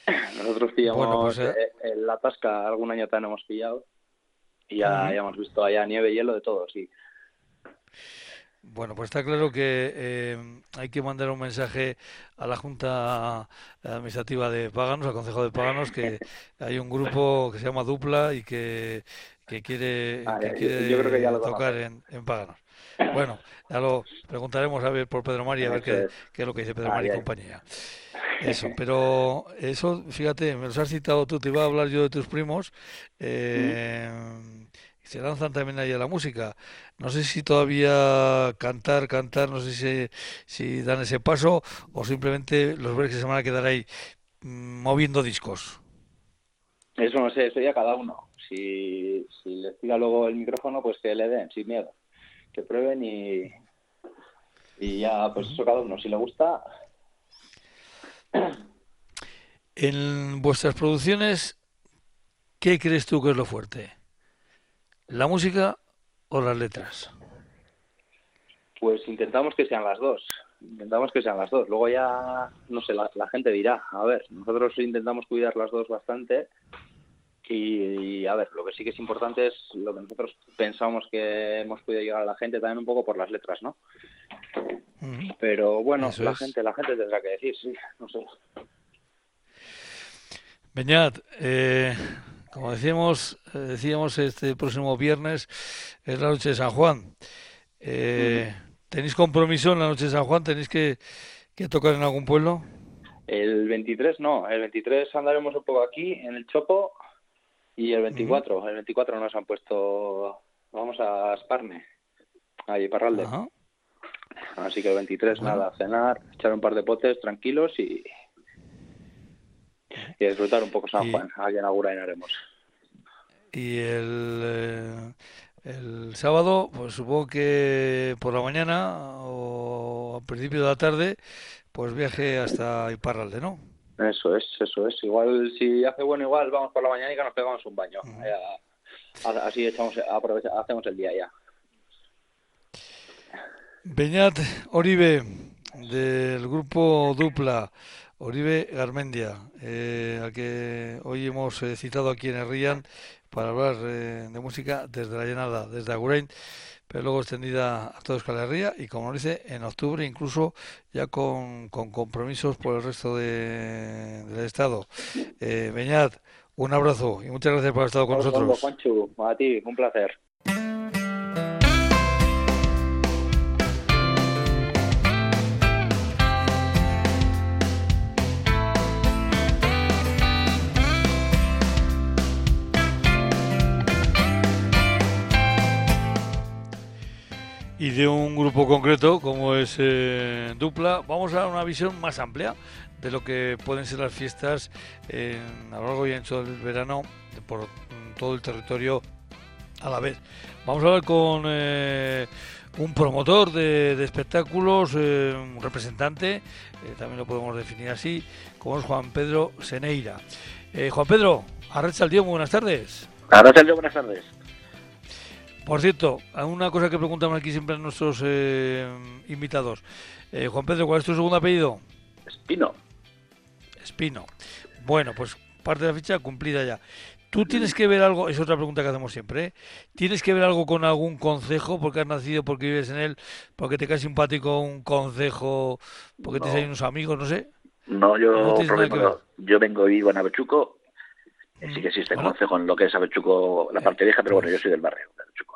Nosotros pillamos pues, eh, en la tasca, algún año también hemos pillado y ya, hemos visto allá nieve, y hielo, de todo, sí. Bueno, pues está claro que eh, hay que mandar un mensaje a la Junta Administrativa de Páganos, al Consejo de Páganos, que hay un grupo que se llama Dupla y que, que quiere, ah, que quiere tocar en, en Páganos. Bueno, ya lo preguntaremos a ver por Pedro María, a ver qué, qué, es lo que dice Pedro María y compañía. Eso, pero eso, fíjate, me los has citado tú, te iba a hablar yo de tus primos. Eh, se lanzan también ahí a la música. No sé si todavía cantar, cantar, no sé si, si dan ese paso o simplemente los que se van a quedar ahí mm, moviendo discos. Eso no sé, eso ya cada uno. Si, si les tira luego el micrófono, pues que le den, sin miedo. Que prueben y, y ya, pues eso cada uno. Si le gusta, en vuestras producciones, ¿qué crees tú que es lo fuerte? ¿La música o las letras? Pues intentamos que sean las dos. Intentamos que sean las dos. Luego ya, no sé, la, gente dirá. A ver, nosotros intentamos cuidar las dos bastante. Y, a ver, lo que sí que es importante es lo que nosotros pensamos que hemos podido llegar a la gente también un poco por las letras, ¿no? Pero bueno, la gente, la gente tendrá que decir, sí, no sé. Beñat, eh, como decíamos, eh, decíamos este próximo viernes es la noche de San Juan. Eh, ¿Tenéis compromiso en la noche de San Juan? ¿Tenéis que, tocar en algún pueblo? El 23 no, el 23 andaremos un poco aquí, en el Chopo, y el 24, el 24 nos han puesto, vamos a Sparne, ahí, Parralde. Ajá. Así que el 23 nada, cenar, echar un par de potes tranquilos y, y disfrutar un poco San Juan. Aquí en Agurain haremos. Y el, eh, el sábado, pues supongo que por la mañana o a principio de la tarde, pues viaje hasta Iparralde, ¿no? Eso es, eso es. Igual si hace bueno, igual vamos por la mañana y que nos pegamos un baño. así echamos, hacemos el día ya. Beñat Oribe, del grupo Dupla, Oribe Garmendia, eh, al que hoy hemos eh, citado aquí en el Rian para hablar eh, de música desde la llenada, desde Agurain, pero luego extendida a toda Euskal Herria y como dice, en octubre incluso ya con, compromisos por el resto de, del Estado. Beñat, un abrazo y muchas gracias por haber estado con nosotros. a ti, un placer. De un grupo concreto como es eh, Dupla, vamos a dar una visión más amplia de lo que pueden ser las fiestas a lo largo y ancho del verano por todo el territorio a la vez. Vamos a hablar con eh, un promotor de, espectáculos, eh, un representante, también lo podemos definir así, como es Juan Pedro Seneira. Juan Pedro, Arrecha el Día, muy buenas tardes. Arrecha buenas tardes. Por cierto, una cosa que preguntamos aquí siempre a nuestros eh, invitados. Eh, Juan Pedro, ¿cuál es tu segundo apellido? Espino. Espino. Bueno, pues parte de la ficha cumplida ya. ¿Tú tienes que ver algo, es otra pregunta que hacemos siempre, ¿eh? ¿tienes que ver algo con algún concejo porque has nacido, porque vives en él, porque te cae simpático un concejo, porque tienes ahí unos amigos, no sé? No, yo, yo vengo y vivo en Avechuco, sí que existe concejo en lo que es Avechuco, la parte vieja, pero bueno, yo soy del barrio de Avechuco.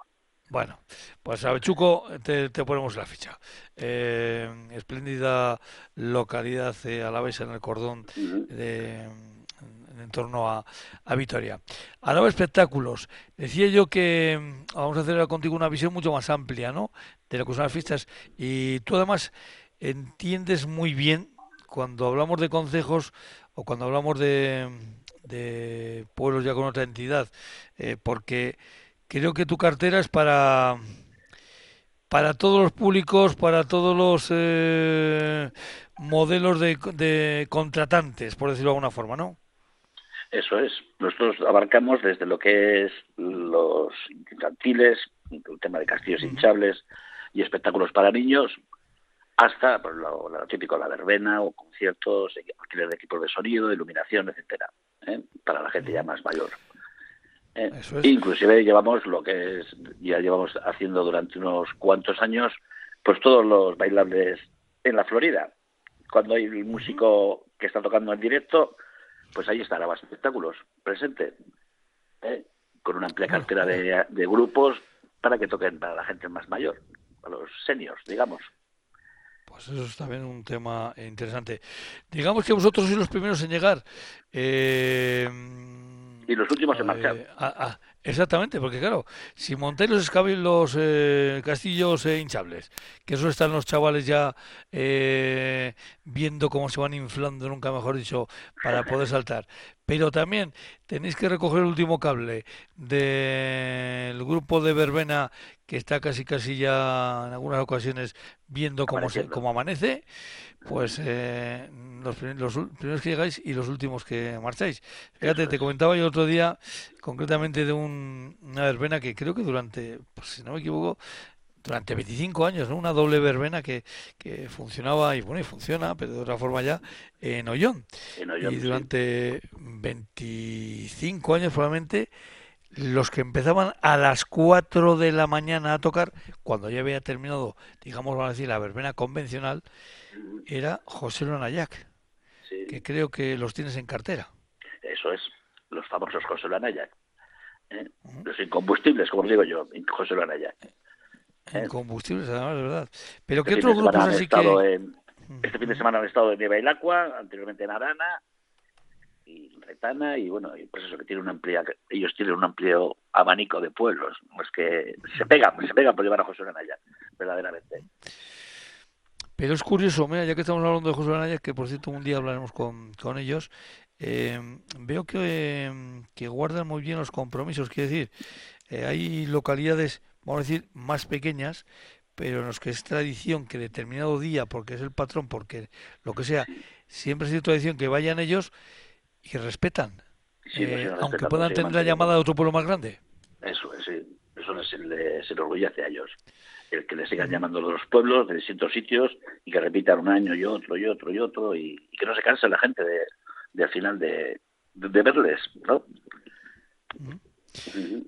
Bueno, pues a Bechuco te, ponemos la ficha. Eh, espléndida localidad eh, a la vez en el cordón de, en torno a, a Vitoria. Ahora espectáculos. Decía yo que mm, vamos a hacer contigo una visión mucho más amplia, ¿no? De lo que son las fiestas. Y tú además entiendes muy bien cuando hablamos de concejos o cuando hablamos de, de pueblos ya con otra entidad, eh, porque creo que tu cartera es para para todos los públicos, para todos los eh, modelos de, contratantes, por decirlo de alguna forma, ¿no? Eso es. Nosotros abarcamos desde lo que es los infantiles, el tema de castillos hinchables y espectáculos para niños, hasta pues, lo, típico, la verbena o conciertos, alquiler de equipos de sonido, iluminación, etcétera, ¿eh? para la gente ya más mayor. Eh, inclusive llevamos lo que es, ya llevamos haciendo durante unos cuantos años, pues todos los bailables en la Florida. Cuando hay un músico que está tocando en directo, pues ahí estará más espectáculos presente, ¿eh? con una amplia cartera de, de, grupos para que toquen para la gente más mayor, para los seniors, digamos. Pues eso es también un tema interesante. Digamos que vosotros sois los primeros en llegar. Eh, y los últimos en marchar. Ah, ah, exactamente, porque claro, si montáis los, los eh, castillos eh, hinchables, que eso están los chavales ya eh, viendo cómo se van inflando, nunca mejor dicho, para poder saltar. Pero también tenéis que recoger el último cable del grupo de verbena que está casi casi ya en algunas ocasiones viendo cómo, se, cómo amanece pues eh, los, primeros que llegáis y los últimos que marcháis. Fíjate, te comentaba yo otro día concretamente de una verbena que creo que durante, pues, si no me equivoco, durante 25 años, ¿no? una doble verbena que, que funcionaba y bueno, y funciona, pero de otra forma ya en Ollón. y durante 25 años probablemente los que empezaban a las 4 de la mañana a tocar, cuando ya había terminado, digamos, vamos a decir, la verbena convencional, era José Lanayac, que creo que los tienes en cartera. Eso es, los famosos José Lanayac. ¿eh? Los incombustibles, como digo yo, José Lanayac. ¿eh? Incombustibles, además, de verdad. Pero este ¿qué otros grupos así que...? este fin de semana han estado en Nieva y Lacua, anteriormente en Arana, y Retana y bueno, y pues eso que tiene una amplia, ellos tienen un amplio abanico de pueblos, pues que se pegan, se pegan por llevar a José Anaya, verdaderamente. Pero es curioso, mira, ya que estamos hablando de José Anaya, que por cierto un día hablaremos con, con ellos, eh, veo que, que, guardan muy bien los compromisos, quiere decir, eh, hay localidades, vamos a decir, más pequeñas, pero en los que es tradición que determinado día, porque es el patrón, porque lo que sea, siempre ha sido tradición que vayan ellos y respetan, eh, aunque puedan tener la llamada de otro pueblo más grande. Eso, sí, eso les, les enorgullece a ellos. El que les sigan llamando de los pueblos, de distintos sitios, y que repitan un año y otro y otro y otro, y, que no se canse la gente de, al final de, de, verles, ¿no?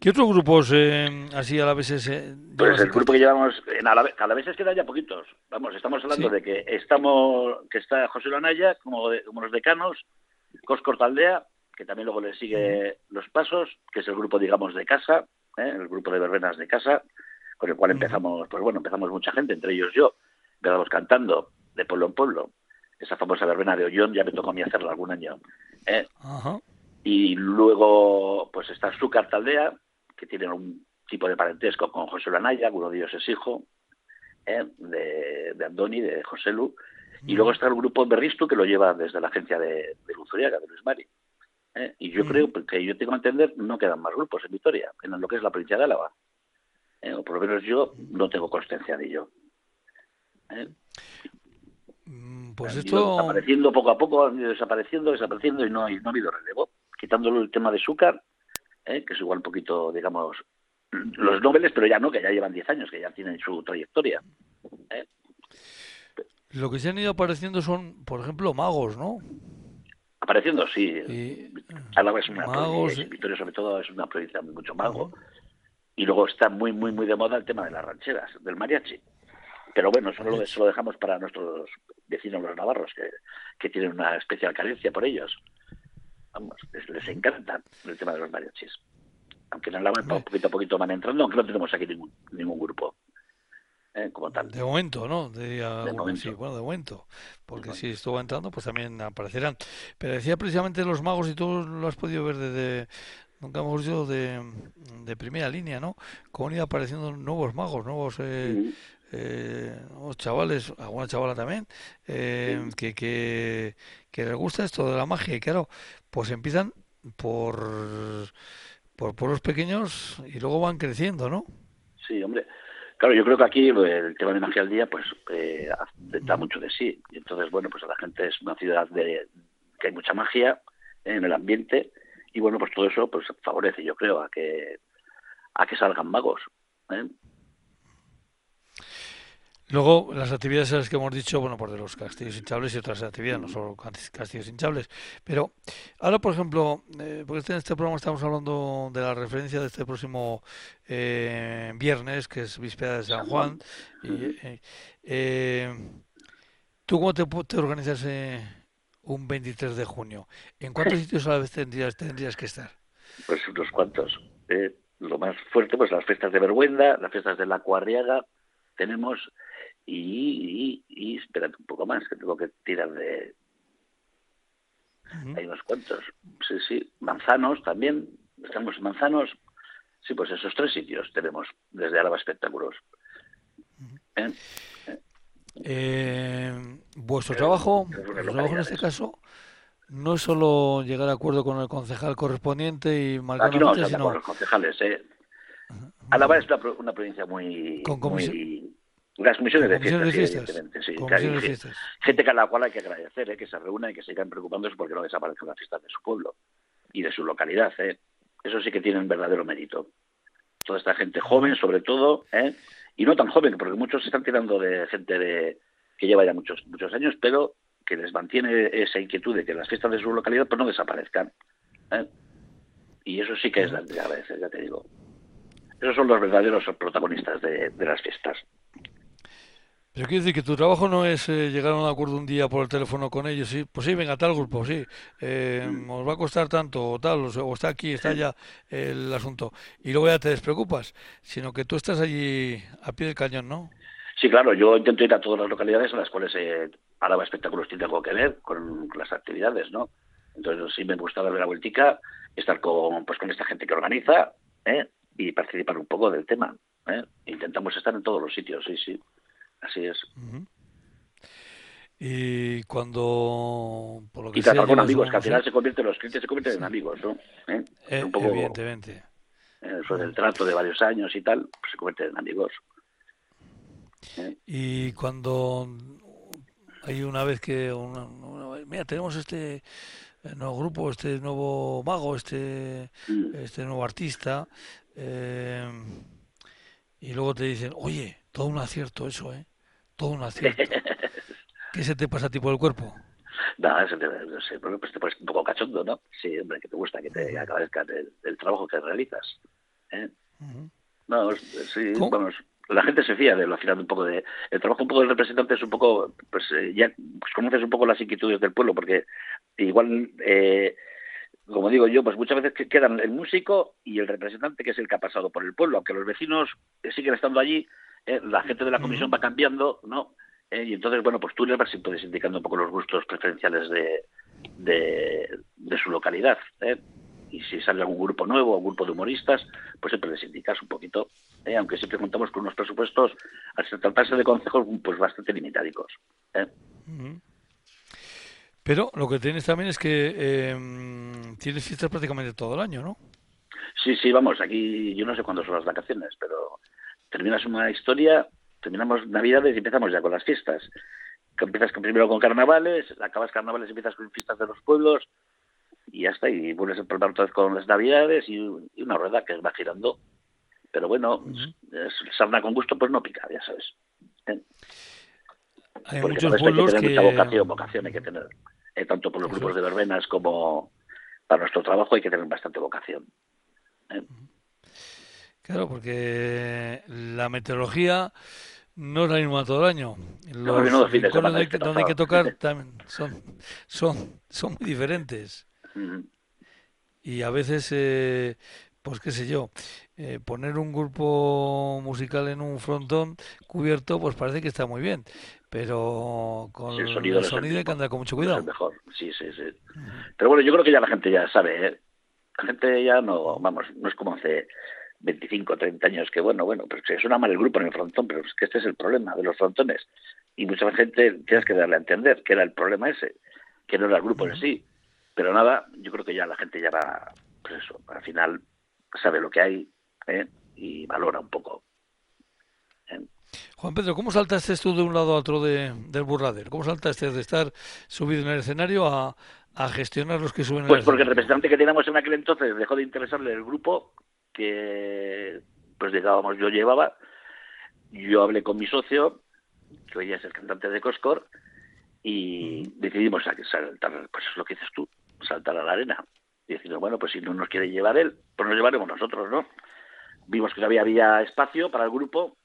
¿Qué otros grupos eh, así a la vez eh, Pues el grupo que llevamos en a la vez quedan ya poquitos. Vamos, estamos hablando de que estamos que está José Lanaya como, como los decanos, Coscortaldea, que también luego le sigue los pasos, que es el grupo, digamos, de casa, ¿eh? el grupo de verbenas de casa, con el cual empezamos, pues bueno, empezamos mucha gente, entre ellos yo, empezamos cantando de pueblo en pueblo. Esa famosa verbena de Ollón ya me tocó a mí hacerla algún año. ¿eh? Y luego, pues está su Taldea, que tiene un tipo de parentesco con José Lanaya, uno de ellos es hijo, de, de Andoni, de José Lu, y luego está el grupo Berristu que lo lleva desde la agencia de, de Luzuriaga, de Luis Mari. ¿eh? Y yo creo que yo tengo que entender, no quedan más grupos en Vitoria, en lo que es la provincia de Álava. ¿Eh? O por lo menos yo no tengo constancia de ello. ¿eh? Mm, pues esto... Apareciendo poco a poco, han ido desapareciendo, desapareciendo y no, no ha habido relevo. Quitándolo el tema de Zúcar, que es igual un poquito, digamos, los nobles, pero ya no, que ya llevan 10 años, que ya tienen su trayectoria. ¿eh? Lo que se han ido apareciendo son, por ejemplo, magos, ¿no? Apareciendo, sí. Y, Álava es una magos, provincia, Vitoria sobre todo es una provincia de mucho mago. Y luego está muy, muy, muy de moda el tema de las rancheras, del mariachi. Pero bueno, eso lo, eso lo dejamos para nuestros vecinos los navarros, que, que tienen una especial carencia por ellos. Vamos, les, les encanta el tema de los mariachis. Aunque en Álava poquito a poquito van entrando, aunque no tenemos aquí ningún, ningún grupo. ¿eh? como tal. De momento, ¿no? de momento. bueno, de momento. Porque si estuvo entrando, pues también aparecerán. Pero decía precisamente los magos, y tú lo has podido ver desde, nunca hemos dicho, de, de primera línea, ¿no? Cómo han ido apareciendo nuevos magos, nuevos... Eh, eh, chavales, alguna chavala también, eh, que, que, que les gusta esto de la magia y claro, pues empiezan por, por pueblos pequeños y luego van creciendo, ¿no? Sí, hombre. Claro, yo creo que aquí el tema de magia al día pues eh, da mucho de sí. Y entonces, bueno, pues la gente es una ciudad de que hay mucha magia en el ambiente y bueno, pues todo eso pues favorece, yo creo, a que a que salgan magos. ¿eh? Luego, las actividades que hemos dicho, bueno, pues de los castillos hinchables y otras actividades, no solo castillos hinchables. Pero ahora, por ejemplo, eh, porque en este programa estamos hablando de la referencia de este próximo eh, viernes, que es víspera de San Juan. Y, eh, ¿Tú cómo te, te organizas un 23 de junio? ¿En cuántos sitios a la vez tendrías, tendrías que estar? Pues unos cuantos. lo más fuerte, pues las fiestas de Vergüenda, las fiestas de la Cuarriaga. Tenemos y, y, espérate un poco más, que tengo que tirar de... Hay unos cuantos. Sí, sí. Manzanos también. Estamos en Manzanos. Sí, pues esos tres sitios tenemos desde Álava Espectáculos. ¿Eh? Eh, vuestro trabajo, vuestro trabajo en este caso, no es solo llegar a acuerdo con el concejal correspondiente y marcar Aquí no, sino... con los concejales. ¿eh? Álava es una, una provincia muy, muy las comisiones de fiestas, de Sí, Gente a la cual hay que agradecer, ¿eh? que se reúna y que sigan preocupándose porque no desaparezcan las fiestas de su pueblo y de su localidad. ¿eh? Eso sí que tiene un verdadero mérito. Toda esta gente joven, sobre todo, ¿eh? Y no tan joven, porque muchos se están tirando de gente de, que lleva ya muchos, muchos años, pero que les mantiene esa inquietud de que las fiestas de su localidad pues no desaparezcan. ¿eh? Y eso sí que es de agradecer, ya te digo. Esos son los verdaderos protagonistas de las fiestas. Pero quiero decir que tu trabajo no es eh, llegar a un acuerdo un día por el teléfono con ellos, sí, pues sí, venga, tal grupo, sí, eh, os va a costar tanto o tal, o, está aquí, está ya el asunto, y luego ya te despreocupas, sino que tú estás allí a pie del cañón, ¿no? Sí, claro, yo intento ir a todas las localidades en las cuales eh, Álava Espectáculos tiene algo que ver con, las actividades, ¿no? Entonces sí me gusta darle la vueltica, estar con, pues, con esta gente que organiza ¿eh? y participar un poco del tema. ¿eh? Intentamos estar en todos los sitios, sí, sí. Así es. Y cuando, por lo que y tratar con amigos, que al final se convierten, los clientes se convierten en amigos, ¿no? ¿Eh? Eh, un poco, evidentemente. Eso del trato de varios años y tal, pues se convierten en amigos. ¿Eh? Y cuando hay una vez que, mira, tenemos este nuevo grupo, este nuevo mago, este, mm. este nuevo artista, y luego te dicen, oye, todo un acierto eso, ¿eh? Todo un acierto. ¿Qué se te pasa a ti por el cuerpo? No, te, no sé, bueno, pues te pones un poco cachondo, ¿no? Sí, hombre, que te gusta que te agradezcan el, trabajo que realizas. ¿eh? No, sí, vamos, la gente se fía de lo al final un poco de el trabajo un poco del representante es un poco pues eh, ya pues conoces un poco las inquietudes del pueblo porque igual eh, como digo yo pues muchas veces quedan el músico y el representante que es el que ha pasado por el pueblo aunque los vecinos siguen estando allí eh, la gente de la comisión va cambiando, ¿no? Eh, y entonces, bueno, pues tú le vas puedes indicando un poco los gustos preferenciales de, de, su localidad, ¿eh? y si sale algún grupo nuevo o un grupo de humoristas, pues siempre les indicas un poquito, ¿eh? aunque siempre contamos con unos presupuestos, al tratarse de consejos, pues bastante limitadicos. ¿eh? Pero lo que tienes también es que eh, tienes fiestas prácticamente todo el año, ¿no? Sí, sí, vamos, aquí yo no sé cuándo son las vacaciones, pero terminas una historia, terminamos Navidades y empezamos ya con las fiestas. Empiezas primero con carnavales, acabas carnavales y empiezas con fiestas de los pueblos y ya está, y vuelves a empezar otra vez con las Navidades y, una rueda que va girando. Pero bueno, sarna con gusto pues no pica, ya sabes. ¿eh? Hay muchos pueblos hay que, mucha vocación, vocación hay que tener. Eh, tanto por los grupos de verbenas como para nuestro trabajo hay que tener bastante vocación. ¿eh? Claro, porque la meteorología no es la misma todo el año. Los no, donde, hay que, donde hay que tocar también son, son, son muy diferentes. Y a veces, eh, pues qué sé yo, eh, poner un grupo musical en un frontón cubierto, pues parece que está muy bien, pero con el sonido, hay que andar con mucho cuidado. mejor, sí, sí, sí. Pero bueno, yo creo que ya la gente ya sabe, ¿eh? la gente ya no, vamos, no es como hace 25, 30 años, que bueno, bueno, pero se suena mal el grupo en el frontón, pero es que este es el problema de los frontones. Y mucha gente tienes que darle a entender que era el problema ese, que no era el grupo en sí. Pero nada, yo creo que ya la gente ya va, pues eso, al final sabe lo que hay ¿eh? y valora un poco. ¿eh? Juan Pedro, ¿cómo saltaste tú de un lado a otro de, del burladero? ¿Cómo saltaste de estar subido en el escenario a, a gestionar los que suben? Pues porque el representante que teníamos en aquel entonces dejó de interesarle el grupo que, pues digamos, yo llevaba. Yo hablé con mi socio, que hoy es el cantante de Coscor, y decidimos saltar, pues es lo que dices tú, saltar a la arena. Y decir, bueno, pues si no nos quiere llevar él, pues nos llevaremos nosotros, ¿no? Vimos que todavía había espacio para el grupo,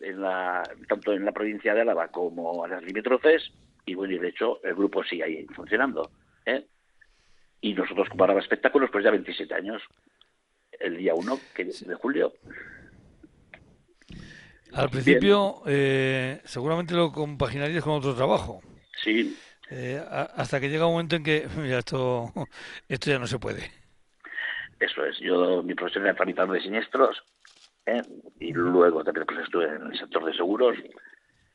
en la, tanto en la provincia de Álava como en las limítrofes, y bueno, y de hecho el grupo sigue ahí funcionando. ¿eh? Y nosotros como Álava Espectáculos, pues ya 27 años, el día 1 de julio. Al principio, eh, seguramente lo compaginarías con otro trabajo. Sí, eh, hasta que llega un momento en que mira, esto, esto ya no se puede. Eso es. Yo, mi profesión era tramitador de siniestros ¿eh? y luego también pues, estuve en el sector de seguros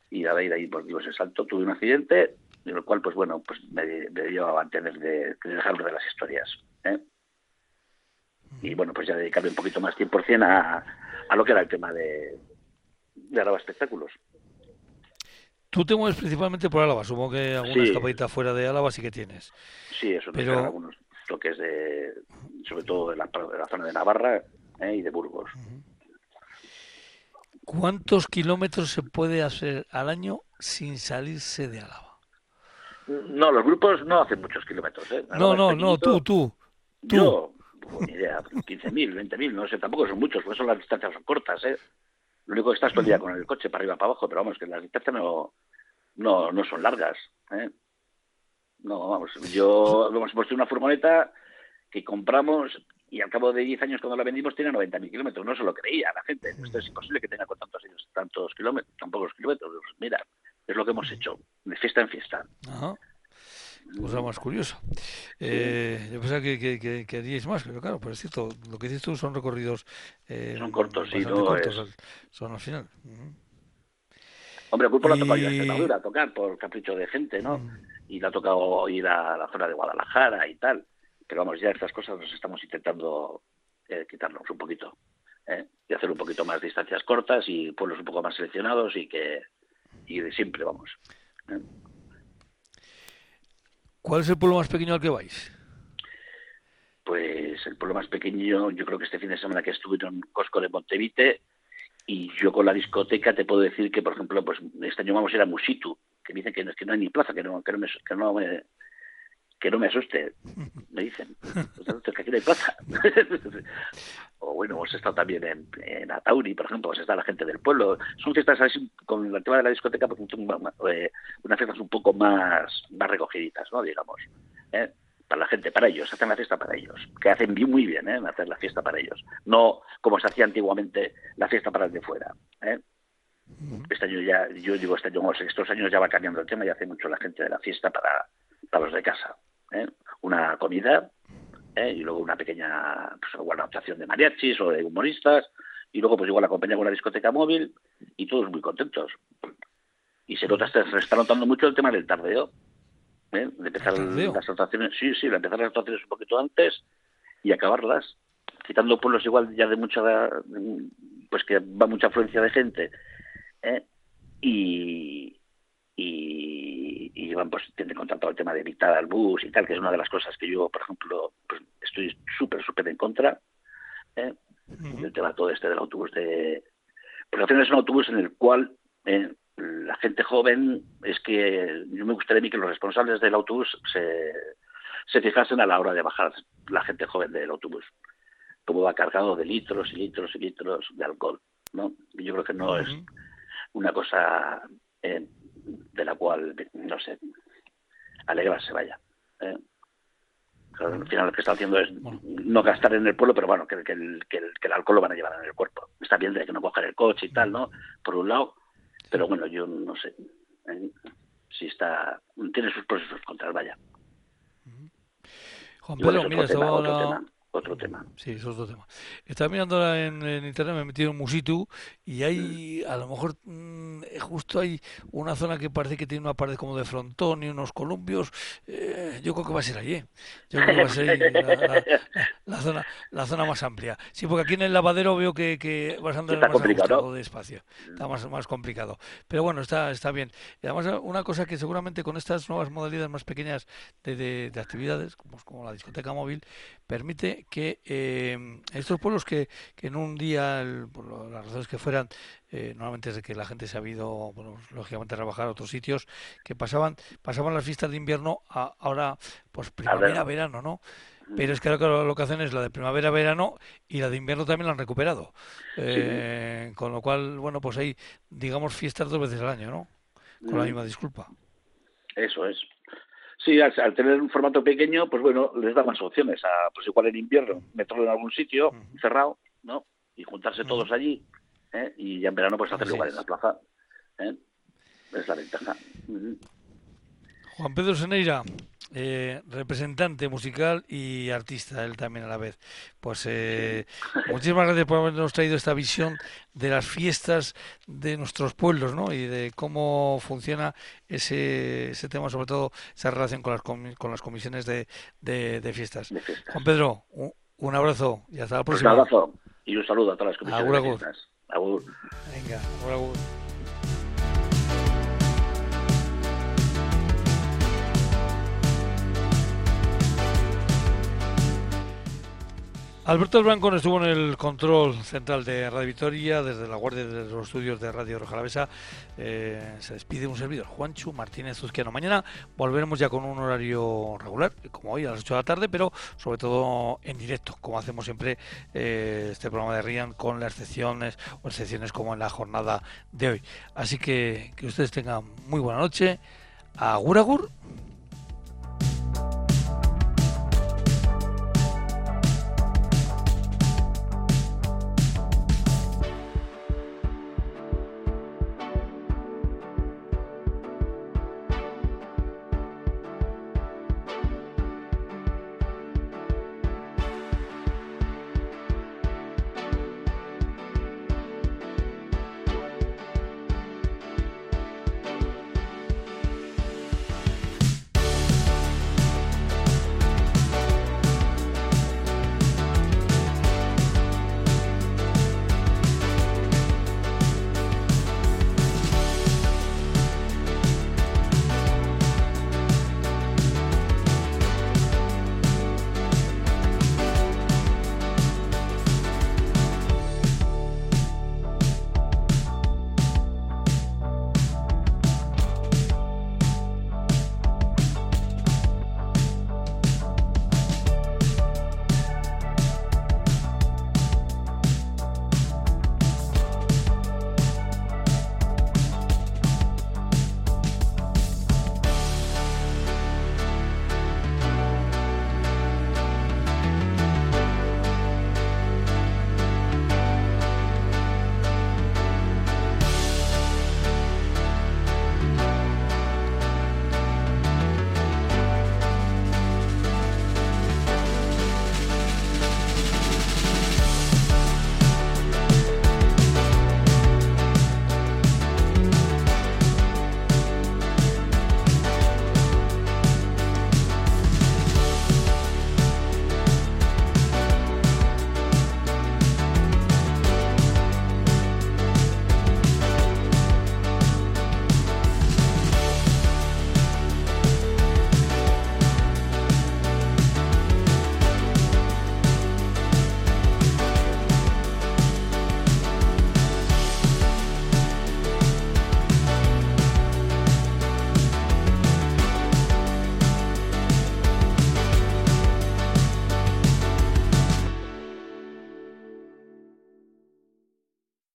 y de ahí, de ahí pues digo, ese salto, tuve un accidente en el cual, pues bueno, pues me, me llevaba a tener de, de dejarme de las historias. ¿eh? Y bueno, pues ya dedicarme un poquito más 100% a, a lo que era el tema de, de Araba Espectáculos. Tú te mueves principalmente por Álava, supongo que alguna escapadita fuera de Álava sí que tienes. Sí, eso Pero... algunos toques de, sobre todo de la, zona de Navarra ¿eh? y de Burgos. ¿Cuántos kilómetros se puede hacer al año sin salirse de Álava? No, los grupos no hacen muchos kilómetros. ¿eh? No, no, no, tú, tú. Yo, ni idea, 15.000, 20.000, no sé, tampoco son muchos, por eso las distancias son cortas. ¿eh? Lo único que estás todo el día con el coche para arriba para abajo, pero vamos, que las distancias no, no, no son largas. ¿eh? No, vamos, yo hemos puesto una furgoneta que compramos y al cabo de 10 años cuando la vendimos tenía 90.000 kilómetros. No se lo creía la gente. Esto es imposible que tenga con tantos, tantos kilómetros, tan pocos kilómetros. Mira, es lo que hemos hecho, de fiesta en fiesta. Ajá. Cosa más curiosa. Eh, yo pensaba que, que, que, haríais más, pero claro, pero es cierto, lo que dices tú son recorridos. Eh, son cortos, sí, no Son al final. Hombre, Pulpo y... la ha tocado ir a Extremadura a tocar por capricho de gente, ¿no? Mm. Y le ha tocado ir a la zona de Guadalajara y tal. Pero vamos, ya estas cosas nos estamos intentando eh, quitarnos un poquito. ¿eh? Y hacer un poquito más distancias cortas y pueblos un poco más seleccionados y que y de siempre, vamos. ¿Cuál es el pueblo más pequeño al que vais? Pues el pueblo más pequeño, yo creo que este fin de semana que estuve en Cosco de Montevite, y yo con la discoteca te puedo decir que, por ejemplo, pues este año vamos a ir a Musitu, que me dicen que, que no hay ni plaza, que no, que no, me, que no me que no me asuste, me dicen, que aquí no hay plaza. o bueno, hemos estado también en, en, Atauri, por ejemplo, pues está la gente del pueblo. Son fiestas así, con el tema de la discoteca, pues, eh, unas fiestas un poco más, más recogiditas, ¿no? Digamos. ¿eh? para la gente, para ellos, hacen la fiesta para ellos, que hacen muy bien ¿eh? hacer la fiesta para ellos, no como se hacía antiguamente la fiesta para el de fuera. ¿eh? Este año ya, yo digo este año, estos años ya va cambiando el tema y hace mucho la gente de la fiesta para, para los de casa. ¿eh? Una comida ¿eh? y luego una pequeña pues, igual una actuación de mariachis o de humoristas, y luego pues igual acompaña con una discoteca móvil y todos muy contentos. Y se nota, se está notando mucho el tema del tardeo, ¿eh? de empezar las actuaciones, sí, sí, de empezar las actuaciones un poquito antes y acabarlas, quitando pueblos igual ya de mucha, pues que va mucha afluencia de gente, ¿eh? y, y, y llevan pues tienen contratado el tema de evitar al bus y tal, que es una de las cosas que yo, por ejemplo, pues estoy súper, súper en contra, ¿eh? el tema todo este del autobús de... Porque al final es un autobús en el cual eh, la gente joven, es que yo me gustaría a mí que los responsables del autobús se, se fijasen a la hora de bajar la gente joven del autobús, como va cargado de litros y litros y litros de alcohol, ¿no? Y yo creo que no es una cosa eh, de la cual, no sé, alegrarse, vaya. ¿eh? al final lo que está haciendo es no gastar en el pueblo, pero bueno, que, que, el, que, el, alcohol lo van a llevar en el cuerpo. Está bien de que no coger el coche y tal, ¿no? Por un lado, pero bueno, yo no sé ¿eh? si está. Tiene sus pros y sus contras, vaya. Juan Pedro, mira, estaba ahora otro tema. Sí, es otro tema. Estaba mirando ahora en, internet, me he metido en Musitu y hay, a lo mejor, mm, justo hay una zona que parece que tiene una pared como de frontón y unos columpios. Eh, yo creo que va a ser allí. Yo creo que va a ser la, zona, la zona más amplia. Sí, porque aquí en el lavadero veo que, que vas a andar más complicado. de espacio. Está más, más complicado. Pero bueno, está, está bien. Y además, una cosa que seguramente con estas nuevas modalidades más pequeñas de, de, de actividades, como, como la discoteca móvil, permite que eh, estos pueblos que, que, en un día, por las razones que fueran, eh, normalmente es de que la gente se ha ido, bueno, lógicamente a trabajar a otros sitios, que pasaban pasaban las fiestas de invierno a ahora, pues primavera, verano, ¿no? Pero es que ahora lo que hacen es la de primavera, verano y la de invierno también la han recuperado. Eh, con lo cual, bueno, pues hay, digamos, fiestas dos veces al año, ¿no? Con la misma disculpa. Eso es. Sí, al, tener un formato pequeño, pues bueno, les da más opciones. A, pues igual en invierno, meterlo en algún sitio cerrado, ¿no? Y juntarse todos allí, ¿eh? y ya en verano pues hacer lugar en la plaza. ¿eh? Es la ventaja. Juan Pedro Seneira, eh, representante musical y artista, él también a la vez. Pues eh, muchísimas gracias por habernos traído esta visión de las fiestas de nuestros pueblos, ¿no? Y de cómo funciona ese, ese tema, sobre todo esa relación con las, con las comisiones de, de, fiestas. Juan Pedro, un, abrazo y hasta la pues próxima. Un abrazo y un saludo a todas las comisiones de fiestas. Venga, agur, Alberto Blanco estuvo en el control central de Radio Victoria, desde la guardia de los estudios de Radio Rojalavesa. Eh, se despide un servidor, Juancho Martínez Zuzquiano. Mañana volveremos ya con un horario regular, como hoy a las 8 de la tarde, pero sobre todo en directo, como hacemos siempre eh, este programa de Rian, con las excepciones o excepciones como en la jornada de hoy. Así que que ustedes tengan muy buena noche. Agur, agur.